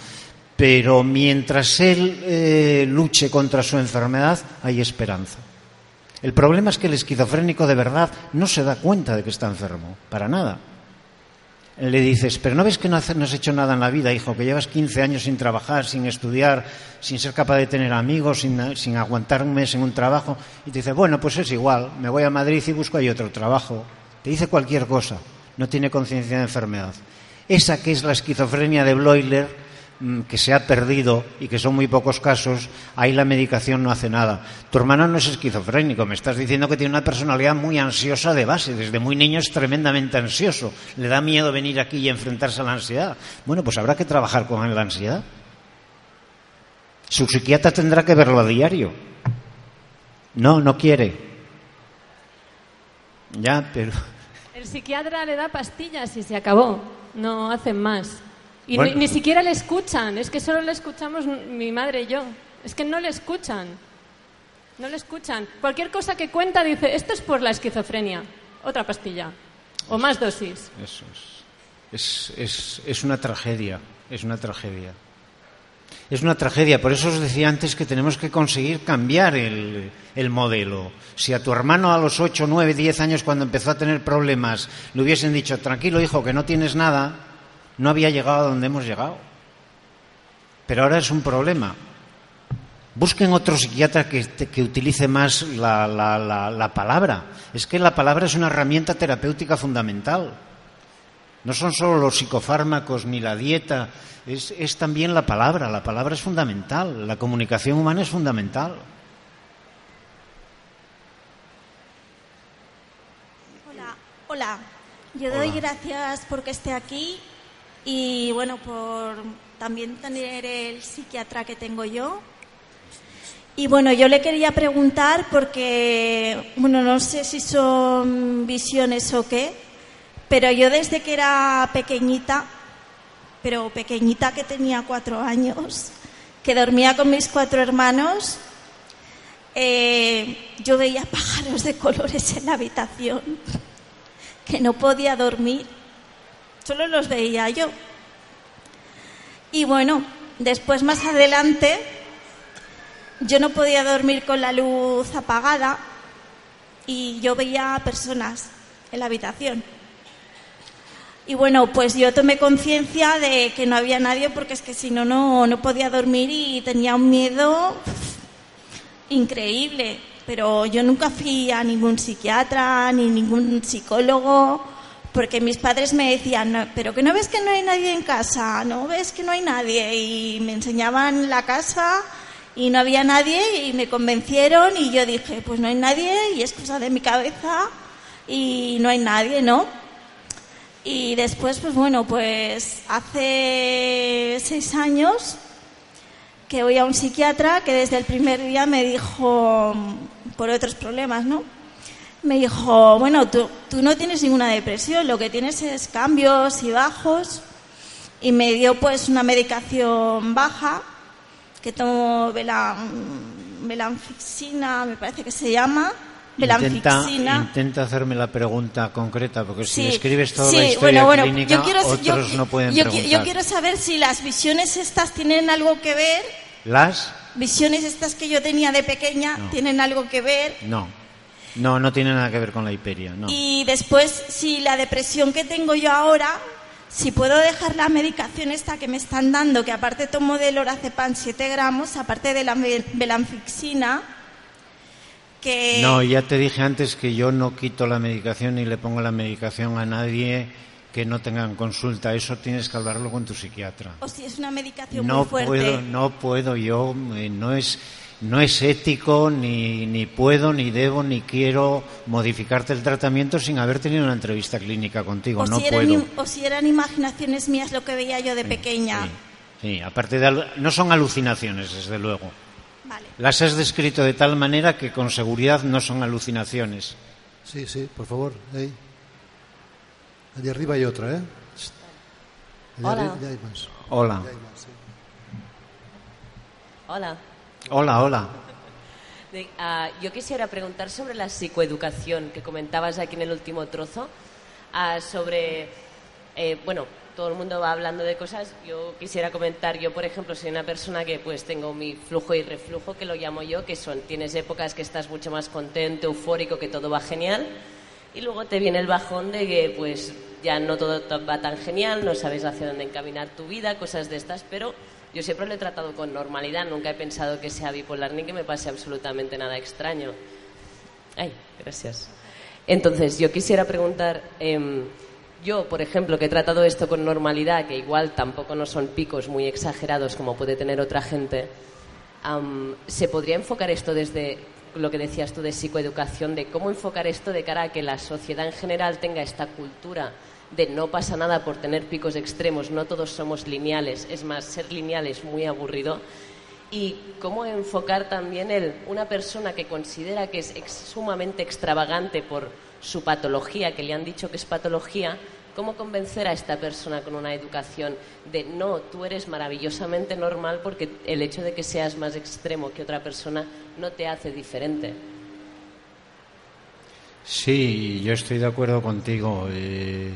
pero mientras él eh, luche contra su enfermedad, hay esperanza. El problema es que el esquizofrénico de verdad no se da cuenta de que está enfermo, para nada le dices, pero no ves que no, has hecho nada en la vida, hijo, que llevas 15 años sin trabajar, sin estudiar, sin ser capaz de tener amigos, sin, aguantar un mes en un trabajo. Y te dice, bueno, pues es igual, me voy a Madrid y busco ahí otro trabajo. Te dice cualquier cosa, no tiene conciencia de enfermedad. Esa que es la esquizofrenia de Bloiler, que se ha perdido y que son muy pocos casos, ahí la medicación no hace nada. Tu hermano no es esquizofrénico, me estás diciendo que tiene una personalidad muy ansiosa de base, desde muy niño es tremendamente ansioso, le da miedo venir aquí y enfrentarse a la ansiedad. Bueno, pues habrá que trabajar con la ansiedad. Su psiquiatra tendrá que verlo a diario. No, no quiere. Ya, pero...
El psiquiatra le da pastillas y se acabó, no hacen más. Y ni, siquiera le escuchan, es que solo le escuchamos mi madre y yo. Es que no le escuchan. No le escuchan. Cualquier cosa que cuenta dice, esto es por la esquizofrenia. Otra pastilla. O más dosis.
Eso es. Es, es una tragedia. Es una tragedia. Es una tragedia. Por eso os decía antes que tenemos que conseguir cambiar el, el, modelo. Si a tu hermano a los 8, 9, 10 años, cuando empezó a tener problemas, le hubiesen dicho, tranquilo hijo, que no tienes nada, no había llegado a donde hemos llegado. Pero ahora es un problema. Busquen otro psiquiatra que, utilice más la, palabra. Es que la palabra es una herramienta terapéutica fundamental. No son solo los psicofármacos ni la dieta, es, es también la palabra. La palabra es fundamental. La comunicación humana es fundamental.
Hola, hola. Yo doy gracias porque esté aquí y bueno, por también tener el psiquiatra que tengo yo. Y bueno, yo le quería preguntar porque, bueno, no sé si son visiones o qué, pero yo desde que era pequeñita, pero pequeñita que tenía cuatro años, que dormía con mis cuatro hermanos, eh, yo veía pájaros de colores en la habitación, que no podía dormir Solo los veía yo. Y bueno, después más adelante yo no podía dormir con la luz apagada y yo veía personas en la habitación. Y bueno, pues yo tomé conciencia de que no había nadie porque es que si no, no, podía dormir y tenía un miedo increíble. Pero yo nunca fui a ningún psiquiatra ni ningún psicólogo porque mis padres me decían, pero que no ves que no hay nadie en casa, no ves que no hay nadie, y me enseñaban la casa y no había nadie y me convencieron y yo dije, pues no hay nadie y es cosa de mi cabeza y no hay nadie, ¿no? Y después, pues bueno, pues hace seis años que voy a un psiquiatra que desde el primer día me dijo, por otros problemas, ¿no? Me dijo, bueno, tú, tú no tienes ninguna depresión, lo que tienes es cambios y bajos. Y me dio pues una medicación baja, que tomo velanfixina, me parece que se llama.
Intenta, intenta, hacerme la pregunta concreta, porque si escribes toda la historia bueno, clínica, yo quiero, otros no pueden
yo,
preguntar.
Yo quiero saber si las visiones estas tienen algo que ver.
¿Las?
Visiones estas que yo tenía de pequeña tienen algo que ver.
No. No, no tiene nada que ver con la hiperia, no.
Y después, si la depresión que tengo yo ahora, si puedo dejar la medicación esta que me están dando, que aparte tomo del lorazepam 7 gramos, aparte de la velanfixina, que...
No, ya te dije antes que yo no quito la medicación ni le pongo la medicación a nadie que no tengan consulta. Eso tienes que hablarlo con tu psiquiatra.
O si es una medicación
no
muy fuerte.
Puedo, no puedo yo, eh, no es no es ético, ni, ni, puedo, ni debo, ni quiero modificarte el tratamiento sin haber tenido una entrevista clínica contigo.
O
no
si
puedo.
o si eran imaginaciones mías lo que veía yo de pequeña.
Sí, aparte de. No son alucinaciones, desde luego. Las has descrito de tal manera que con seguridad no son alucinaciones.
Sí, sí, por favor. Ahí. Allí arriba hay otra, ¿eh?
Hola.
Hola.
Hola.
Hola, hola.
Ah, yo quisiera preguntar sobre la psicoeducación que comentabas aquí en el último trozo, ah, sobre, eh, bueno, todo el mundo va hablando de cosas, yo quisiera comentar, yo por ejemplo soy una persona que pues tengo mi flujo y reflujo, que lo llamo yo, que son, tienes épocas que estás mucho más contento, eufórico, que todo va genial, y luego te viene el bajón de que pues ya no todo va tan genial, no sabes hacia dónde encaminar tu vida, cosas de estas, pero yo siempre lo he tratado con normalidad, nunca he pensado que sea bipolar ni que me pase absolutamente nada extraño. Ay, gracias. Entonces, yo quisiera preguntar, em, yo, por ejemplo, que he tratado esto con normalidad, que igual tampoco no son picos muy exagerados como puede tener otra gente, ¿se podría enfocar esto desde lo que decías tú de psicoeducación, de cómo enfocar esto de cara a que la sociedad en general tenga esta cultura de no pasa nada por tener picos extremos, no todos somos lineales, es más, ser lineal es muy aburrido? y cómo enfocar también el una persona que considera que es sumamente extravagante por su patología, que le han dicho que es patología, cómo convencer a esta persona con una educación de no, tú eres maravillosamente normal porque el hecho de que seas más extremo que otra persona no te hace diferente.
Sí, yo estoy de acuerdo contigo. Eh,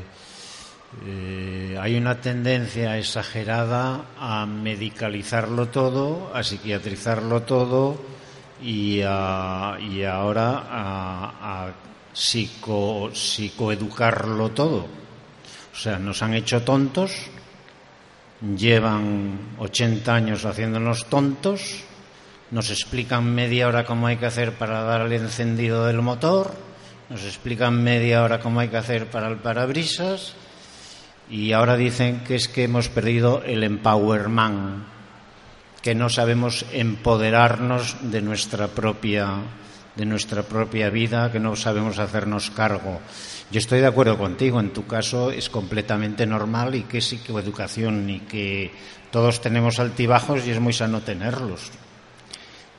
eh, hay una tendencia exagerada a medicalizarlo todo, a psiquiatrizarlo todo y, a- y ahora a, a psico, psicoeducarlo todo. O sea, nos han hecho tontos, llevan 80 años haciéndonos tontos, nos explican media hora cómo hay que hacer para dar el encendido del motor, nos explican media hora cómo hay que hacer para el parabrisas y ahora dicen que es que hemos perdido el empowerment, que no sabemos empoderarnos de nuestra propia de nuestra propia vida, que no sabemos hacernos cargo. Yo estoy de acuerdo contigo, en tu caso es completamente normal y que psicoeducación y que todos tenemos altibajos y es muy sano tenerlos.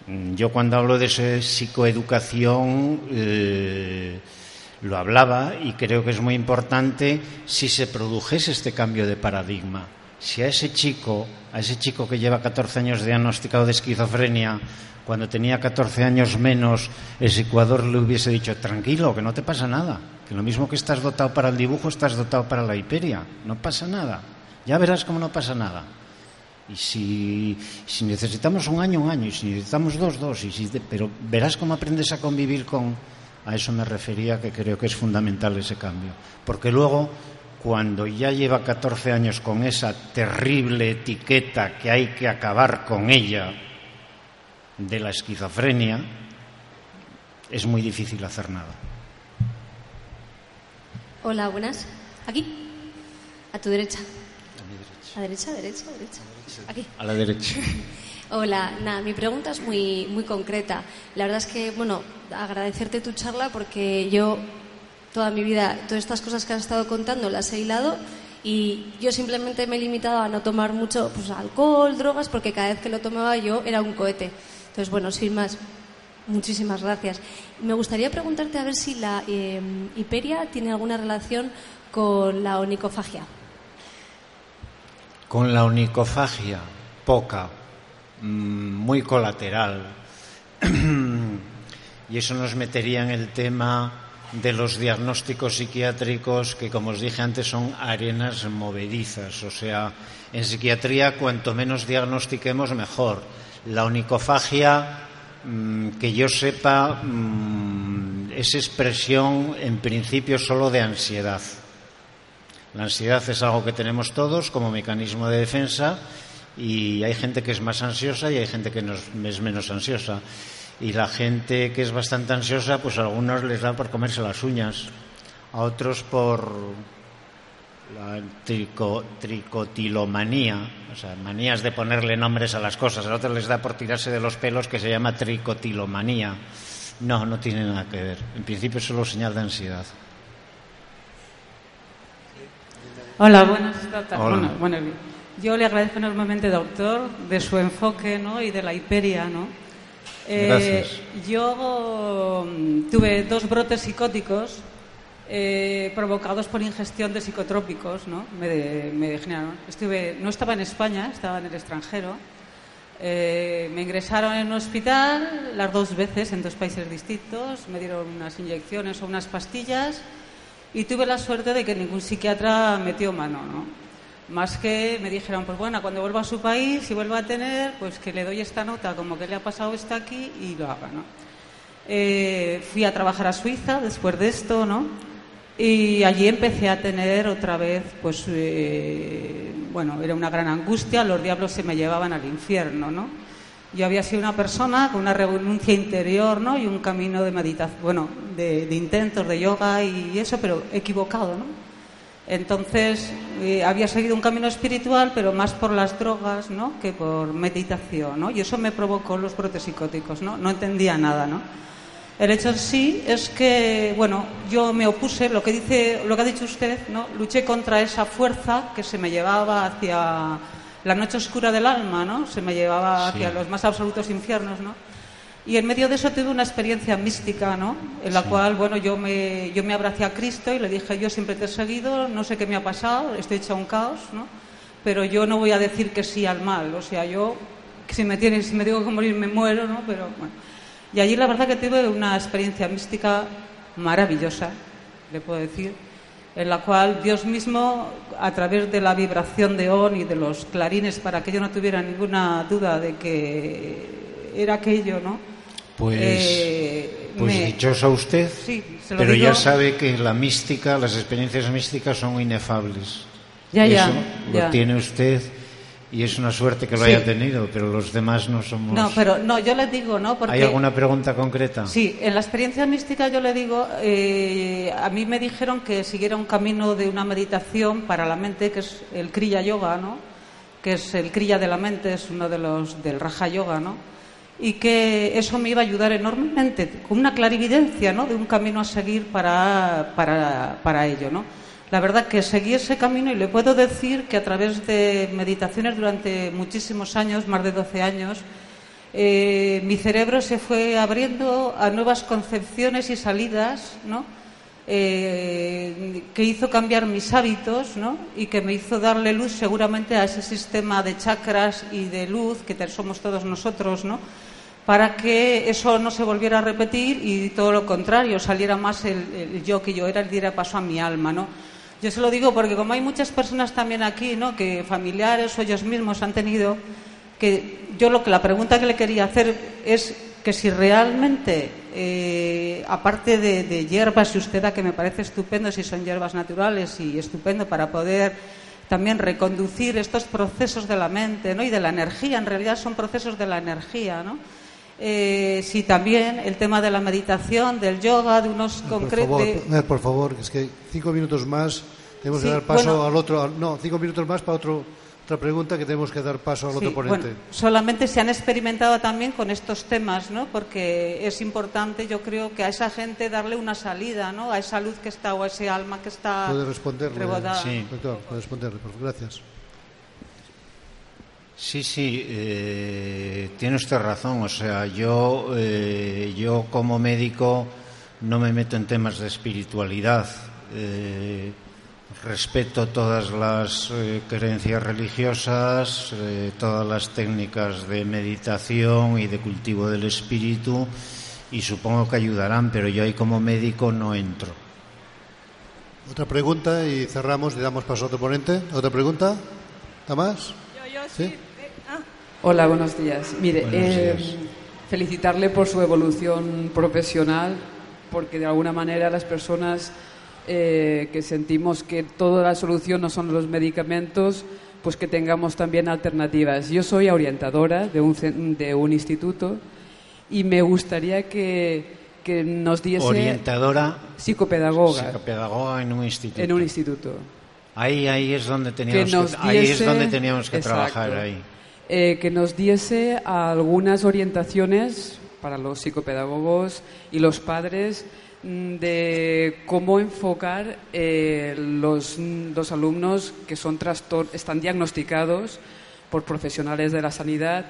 Mm, Yo cuando hablo de psicoeducación eh, lo hablaba y creo que es muy importante si se produjese este cambio de paradigma. Si a ese chico, a ese chico que lleva 14 años diagnosticado de esquizofrenia, cuando tenía 14 años menos, el psicoador le hubiese dicho, tranquilo, que no te pasa nada, que lo mismo que estás dotado para el dibujo, estás dotado para la hiperia, no pasa nada, ya verás cómo no pasa nada. Y si, si necesitamos un año, un año, y si necesitamos dos, dos, y si, pero verás cómo aprendes a convivir con... A eso me refería, que creo que es fundamental ese cambio. Porque luego, cuando ya lleva 14 años con esa terrible etiqueta que hay que acabar con ella de la esquizofrenia, es muy difícil hacer nada.
Hola, buenas. Aquí. A tu derecha. A derecha, derecha, derecha. Aquí.
A la derecha.
Hola, nada, mi pregunta es muy, muy concreta. La verdad es que, bueno, agradecerte tu charla porque yo toda mi vida, todas estas cosas que has estado contando las he hilado y yo simplemente me he limitado a no tomar mucho pues, alcohol, drogas, porque cada vez que lo tomaba yo era un cohete. Entonces, bueno, sin más, muchísimas gracias. Me gustaría preguntarte a ver si la eh, hiperia tiene alguna relación con la onicofagia.
Con la onicofagia, poca, muy colateral. y eso nos metería en el tema de los diagnósticos psiquiátricos que, como os dije antes, son arenas movedizas. O sea, en psiquiatría, cuanto menos diagnostiquemos, mejor. La onicofagia, mm, que yo sepa, mm, es expresión, en principio, solo de ansiedad. La ansiedad es algo que tenemos todos como mecanismo de defensa y hay gente que es más ansiosa y hay gente que es, es menos ansiosa. Y la gente que es bastante ansiosa, pues a algunos les da por comerse las uñas, a otros por la trico- tricotilomanía, o sea, manías de ponerle nombres a las cosas, a otros les da por tirarse de los pelos que se llama tricotilomanía. No, no tiene nada que ver. En principio es solo señal de ansiedad.
Hola, buenas tardes.
Hola.
Bueno, bueno, yo le agradezco enormemente, doctor, de su enfoque ¿no? y de la hiperia. ¿no? Eh. Yo mm, tuve dos brotes psicóticos eh, provocados por ingestión de psicotrópicos. ¿no? Me, de- me degeneraron. Estuve, no estaba en España, estaba en el extranjero. Eh, me ingresaron en un hospital las dos veces en dos países distintos, me dieron unas inyecciones o unas pastillas y tuve la suerte de que ningún psiquiatra metió mano, ¿no? Más que me dijeron, pues bueno, cuando vuelva a su país y vuelva a tener, pues que le doy esta nota, como que le ha pasado esto aquí y lo haga, ¿no? Eh, fui a trabajar a Suiza después de esto, ¿no? Y allí empecé a tener otra vez, pues, eh, bueno, era una gran angustia, los diablos se me llevaban al infierno, ¿no? Yo había sido una persona con una renuncia interior, ¿no? Y un camino de meditación, bueno, de, intentos de yoga y eso, pero equivocado, ¿no? Entonces, eh, había seguido un camino espiritual, pero más por las drogas, ¿no? Que por meditación, ¿no? Y eso me provocó los brotes psicóticos, ¿no? No entendía nada, ¿no? El hecho en sí es que, bueno, yo me opuse, lo que dice, lo que ha dicho usted, ¿no? Luché contra esa fuerza que se me llevaba hacia la noche oscura del alma, ¿no? Se me llevaba hacia los más absolutos infiernos, ¿no? Y en medio de eso tuve una experiencia mística, ¿no? En la cual, bueno, yo me, yo me abracé a Cristo y le dije, yo siempre te he seguido, no sé qué me ha pasado, estoy hecha un caos, ¿no? Pero yo no voy a decir que sí al mal, o sea, yo, si me, tiene, si me tengo que morir, me muero, ¿no? Pero, bueno. Y allí la verdad que tuve una experiencia mística maravillosa, le puedo decir, en la cual Dios mismo, a través de la vibración de ON y de los clarines, para que yo no tuviera ninguna duda de que era aquello, ¿no?
Pues, eh, pues me... dichosa usted,
sí,
pero
digo.
ya sabe que la mística, las experiencias místicas son inefables.
Ya,
Eso
ya.
lo tiene usted y es una suerte que lo
Sí.
haya tenido, pero los demás no somos.
No, pero no, yo le digo, ¿no? Porque
¿Hay alguna pregunta concreta?
Sí, en la experiencia mística yo le digo, eh, a mí me dijeron que siguiera un camino de una meditación para la mente, que es el Kriya Yoga, ¿no? Que es el Kriya de la mente, es uno de los del Raja Yoga, ¿no? Y que eso me iba a ayudar enormemente, con una clarividencia, ¿no? De un camino a seguir para, para, para ello, ¿no? La verdad que seguí ese camino y le puedo decir que a través de meditaciones durante muchísimos años, más de 12 años, eh, mi cerebro se fue abriendo a nuevas concepciones y salidas, ¿no? Eh, que hizo cambiar mis hábitos ¿no? y que me hizo darle luz seguramente a ese sistema de chakras y de luz que somos todos nosotros, ¿no? para que eso no se volviera a repetir y todo lo contrario, saliera más el, el yo que yo era, el diera paso a mi alma. ¿no? Yo se lo digo porque como hay muchas personas también aquí, ¿no? que familiares o ellos mismos han tenido, que yo lo que la pregunta que le quería hacer es que si realmente, eh, aparte de, de hierbas y usted que me parece estupendo, si son hierbas naturales y estupendo para poder también reconducir estos procesos de la mente ¿no? y de la energía, en realidad son procesos de la energía, ¿no? Eh, si también el tema de la meditación, del yoga, de unos
Por
concretos...
Mer, por favor, es que cinco minutos más tenemos
Sí,
que dar paso
bueno.
al otro. no, cinco minutos más para otro, otra pregunta que tenemos que dar paso al otro
Sí,
ponente.
bueno, solamente se han experimentado también con estos temas, ¿no? Porque es importante, yo creo, que a esa gente darle una salida, ¿no? A esa luz que está o a ese alma que está
Puede responderle,
rebordada.
doctor, puede responderle, por favor, gracias.
Sí, sí, eh, tiene usted razón. O sea, yo, eh, yo como médico no me meto en temas de espiritualidad. Eh, respeto todas las eh, creencias religiosas, eh, todas las técnicas de meditación y de cultivo del espíritu y supongo que ayudarán, pero yo ahí como médico no entro.
Otra pregunta y cerramos y damos paso a otro ponente. ¿Otra pregunta? ¿Está más? ¿Sí?
Hola, buenos días. Mire,
Buenos
eh,
días.
felicitarle por su evolución profesional, porque de alguna manera las personas eh, que sentimos que toda la solución no son los medicamentos, pues que tengamos también alternativas. Yo soy orientadora de un, de un instituto y me gustaría que, que nos diese...
Orientadora,
Psicopedagoga
psicopedagoga en un instituto.
en un instituto.
Ahí, ahí es donde
que
teníamos que,
nos
ahí es
diese-
donde teníamos que
Exacto.
trabajar ahí.
Eh, que nos diese algunas orientaciones para los psicopedagogos y los padres de cómo enfocar eh, los, los alumnos que son están diagnosticados por profesionales de la sanidad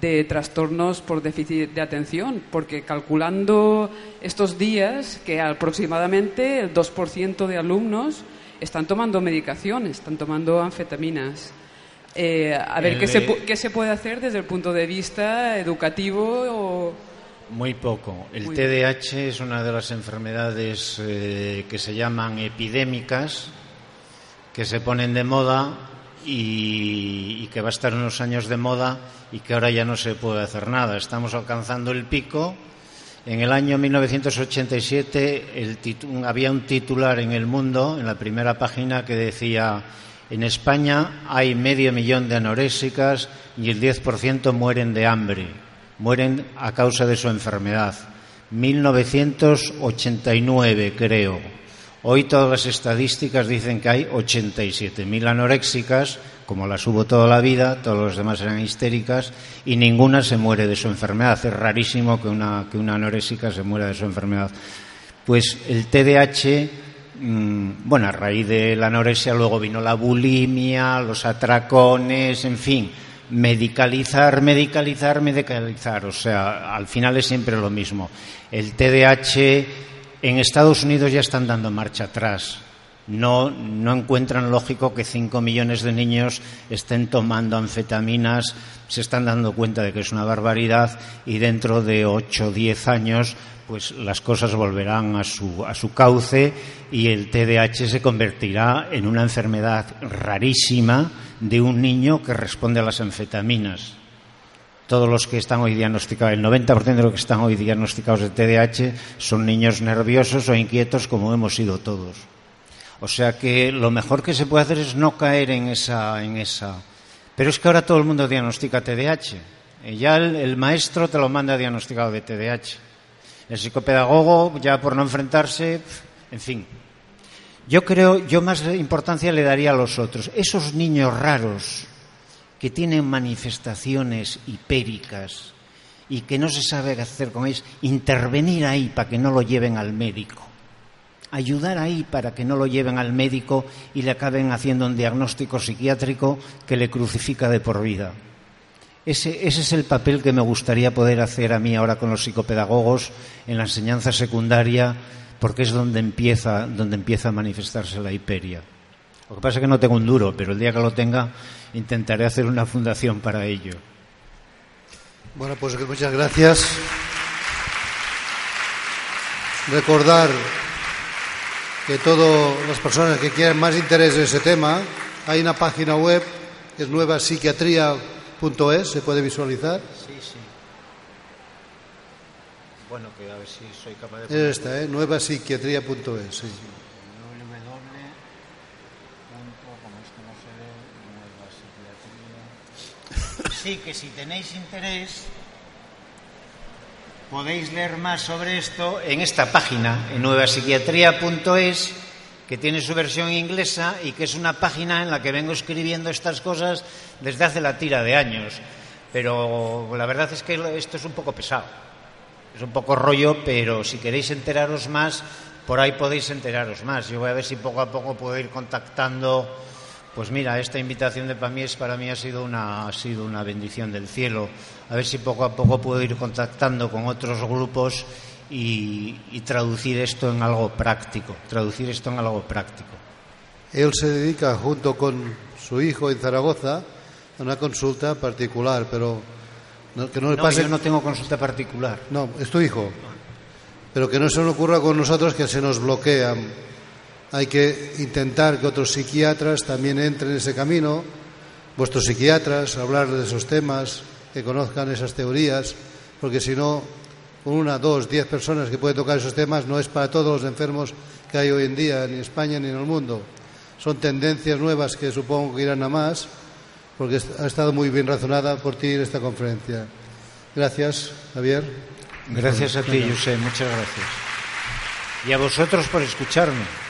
de trastornos por déficit de atención, porque calculando estos días que aproximadamente el 2% de alumnos están tomando medicación, están tomando anfetaminas. Eh, a ver, ¿qué se, ¿qué se puede hacer desde el punto de vista educativo o...?
Muy poco. El
Muy
TDAH es una de las enfermedades eh, que se llaman epidémicas, que se ponen de moda y, y que va a estar unos años de moda y que ahora ya no se puede hacer nada. Estamos alcanzando el pico. En el año 1987 el había un titular en El Mundo, en la primera página, que decía en España hay medio millón de anoréxicas y el 10% mueren de hambre, mueren a causa de su enfermedad. 1989, creo. Hoy todas las estadísticas dicen que hay 87.000 anoréxicas, como las hubo toda la vida, todos los demás eran histéricas, y ninguna se muere de su enfermedad. Es rarísimo que una, que una anoréxica se muera de su enfermedad. Pues el TDAH, mm, bueno, a raíz de la anorexia luego vino la bulimia, los atracones, en fin, medicalizar, medicalizar, medicalizar. O sea, al final es siempre lo mismo. El TDAH en Estados Unidos ya están dando marcha atrás. No, no encuentran lógico que 5 millones de niños estén tomando anfetaminas, se están dando cuenta de que es una barbaridad y dentro de 8 o 10 años pues las cosas volverán a su, a su cauce y el TDAH se convertirá en una enfermedad rarísima de un niño que responde a las anfetaminas. Todos los que están hoy diagnosticados, el 90% de los que están hoy diagnosticados de TDAH son niños nerviosos o inquietos como hemos sido todos. O sea que lo mejor que se puede hacer es no caer en esa, en esa. Pero es que ahora todo el mundo diagnostica TDAH. Ya el, maestro te lo manda diagnosticado de TDAH. El psicopedagogo, ya por no enfrentarse, en fin. Yo creo, yo más importancia le daría a los otros. Esos niños raros que tienen manifestaciones hipéricas y que no se sabe qué hacer con ellos, intervenir ahí para que no lo lleven al médico. Ayudar ahí para que no lo lleven al médico y le acaben haciendo un diagnóstico psiquiátrico que le crucifica de por vida. Ese, ese es el papel que me gustaría poder hacer a mí ahora con los psicopedagogos en la enseñanza secundaria, porque es donde empieza, donde empieza a manifestarse la hiperia. Lo que pasa es que no tengo un duro, pero el día que lo tenga intentaré hacer una fundación para ello.
Bueno, pues muchas gracias. Recordar que todas las personas que quieran más interés en ese tema, hay una página web que es nuevapsiquiatría.es, se puede visualizar.
Sí, sí. Bueno, que a ver si soy capaz de...
Es esta, ¿eh? nuevapsiquiatría.es. Sí.
Sí, que si tenéis interés podéis leer más sobre esto en esta página, en nuevapsiquiatría.es, que tiene su versión inglesa y que es una página en la que vengo escribiendo estas cosas desde hace la tira de años. Pero la verdad es que esto es un poco pesado. Es un poco rollo, pero si queréis enteraros más, por ahí podéis enteraros más. Yo voy a ver si poco a poco puedo ir contactando. Pues mira, esta invitación de Pamies para mí ha sido una ha sido una bendición del cielo. A ver si poco a poco puedo ir contactando con otros grupos y, y traducir esto en algo práctico. Traducir esto en algo práctico.
Él se dedica junto con su hijo en Zaragoza a una consulta particular, pero no- que no le
No,
pase.
yo no tengo consulta particular.
No, es tu hijo. Pero que no se nos ocurra con nosotros que se nos bloquean. Hay que intentar que otros psiquiatras también entren en ese camino, vuestros psiquiatras, hablar de esos temas, que conozcan esas teorías, porque si no, con una, dos, diez personas que pueden tocar esos temas no es para todos los enfermos que hay hoy en día, ni en España ni en el mundo. Son tendencias nuevas que supongo que irán a más, porque ha estado muy bien razonada por ti en esta conferencia. Gracias, Javier.
Gracias a ti, José, muchas gracias. Y a vosotros por escucharme.